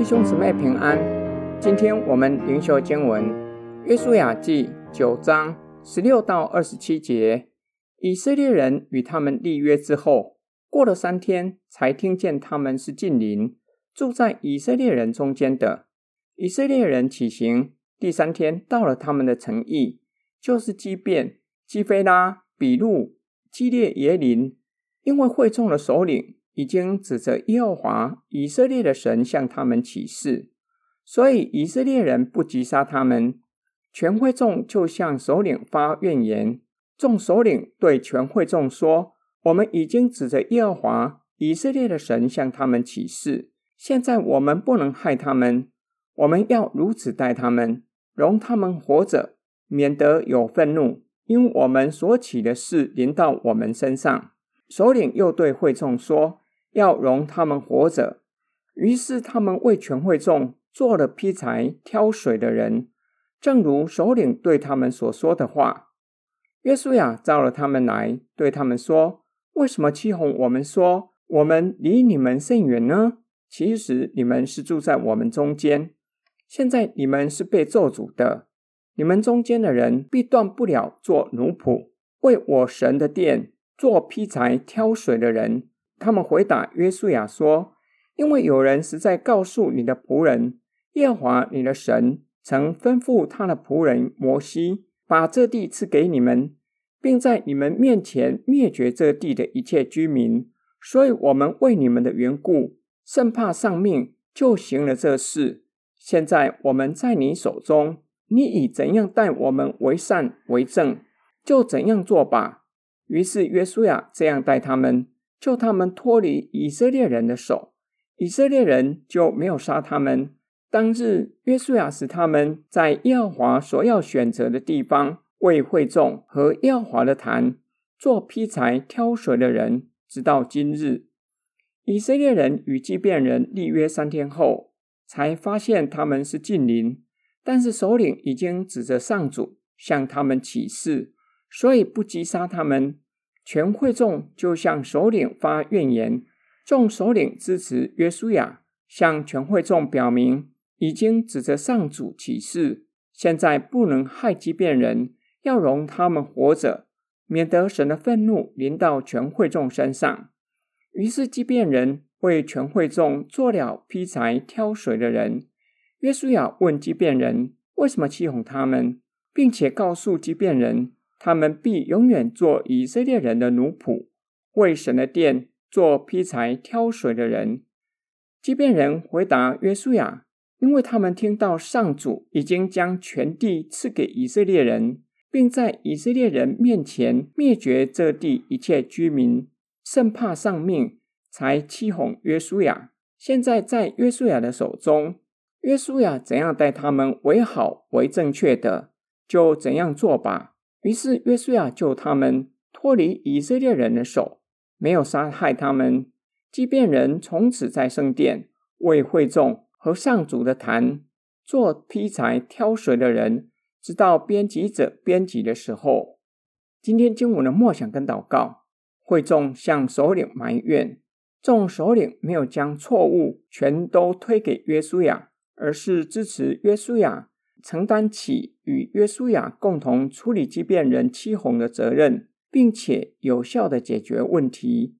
弟兄姊妹平安，今天我们灵修经文《约书亚记》九章十六到二十七节。以色列人与他们立约之后，过了三天，才听见他们是近邻，住在以色列人中间的。以色列人起行，第三天到了他们的城邑，就是基遍、基非拉、比路、基列耶林，因为会众的首领。已经指着耶和华以色列的神向他们起誓，所以以色列人不击杀他们。全会众就向首领发怨言。众首领对全会众说：“我们已经指着耶和华以色列的神向他们起誓，现在我们不能害他们，我们要如此待他们，容他们活着，免得有愤怒，因我们所起的誓临到我们身上。”首领又对会众说。要容他们活着，于是他们为全会众做了劈柴、挑水的人，正如首领对他们所说的话。约书亚召了他们来，对他们说：“为什么欺哄我们说我们离你们甚远呢？其实你们是住在我们中间。现在你们是被咒诅的，你们中间的人必断不了做奴仆，为我神的殿做劈柴、挑水的人。”他们回答约书亚说：“因为有人实在告诉你的仆人耶和华你的神，曾吩咐他的仆人摩西，把这地赐给你们，并在你们面前灭绝这地的一切居民。所以，我们为你们的缘故，甚怕丧命，就行了这事。现在我们在你手中，你以怎样待我们为善为正，就怎样做吧。”于是约书亚这样待他们。救他们脱离以色列人的手，以色列人就没有杀他们。当日，约书亚使他们在耶和华所要选择的地方为会众和耶和华的坛做劈柴、挑水的人，直到今日。以色列人与祭便人立约三天后，才发现他们是近邻，但是首领已经指着上主向他们起誓，所以不击杀他们。全会众就向首领发怨言，众首领支持约书亚，向全会众表明已经指责上主起誓，现在不能害基遍人，要容他们活着，免得神的愤怒临到全会众身上。于是基遍人为全会众做了劈柴、挑水的人。约书亚问基遍人为什么欺哄他们，并且告诉基遍人。他们必永远做以色列人的奴仆，为神的殿做劈柴、挑水的人。即便人回答约书亚，因为他们听到上主已经将全地赐给以色列人，并在以色列人面前灭绝这地一切居民，甚怕丧命，才欺哄约书亚。现在在约书亚的手中，约书亚怎样待他们为好为正确的，就怎样做吧。于是约书亚救他们脱离以色列人的手，没有杀害他们。即便人从此在圣殿为会众和上主的坛做劈柴、挑水的人，直到编辑者编辑的时候。今天经文的默想跟祷告，会众向首领埋怨，众首领没有将错误全都推给约书亚，而是支持约书亚。承担起与约书亚共同处理基遍人欺哄的责任，并且有效地解决问题。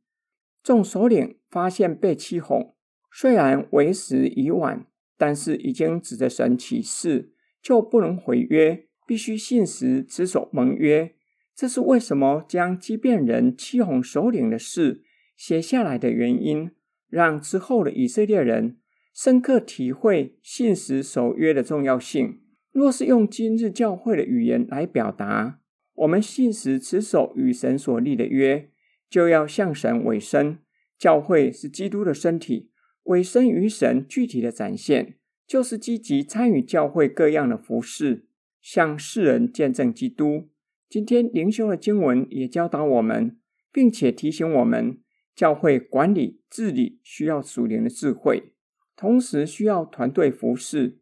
众首领发现被欺哄，虽然为时已晚，但是已经指着神起誓，就不能毁约，必须信实持守盟约。这是为什么将基遍人欺哄首领的事写下来的原因，让之后的以色列人深刻体会信实守约的重要性。若是用今日教会的语言来表达，我们信实持守与神所立的约，就要向神委身。教会是基督的身体，委身于神具体的展现，就是积极参与教会各样的服事，向世人见证基督。今天灵修的经文也教导我们，并且提醒我们，教会管理治理需要属灵的智慧，同时需要团队服事。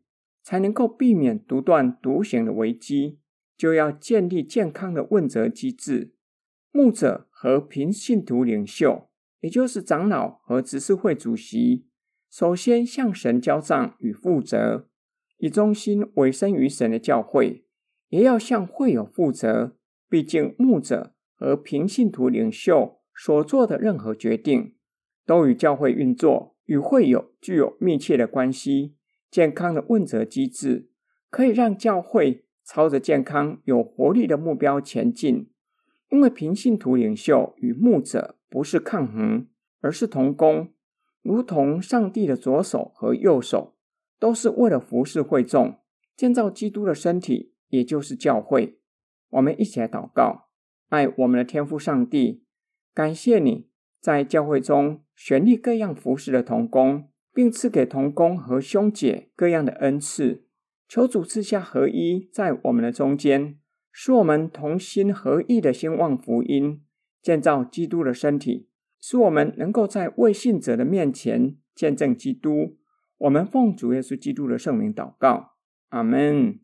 才能够避免独断独行的危机，就要建立健康的问责机制。牧者和平信徒领袖，也就是长老和执事会主席，首先向神交账与负责，以忠心委身于神的教会，也要向会友负责。毕竟牧者和平信徒领袖所做的任何决定，都与教会运作与会友具有密切的关系。健康的问责机制，可以让教会朝着健康有活力的目标前进。因为平信徒领袖与牧者不是抗衡，而是同工，如同上帝的左手和右手，都是为了服侍会众，建造基督的身体，也就是教会。我们一起来祷告，爱我们的天父上帝，感谢你在教会中选立各样服侍的同工，并赐给同工和兄姐各样的恩赐。求主赐下合一在我们的中间。使我们同心合意的兴旺福音，建造基督的身体，使我们能够在未信者的面前见证基督。我们奉主耶稣基督的圣名祷告，阿门。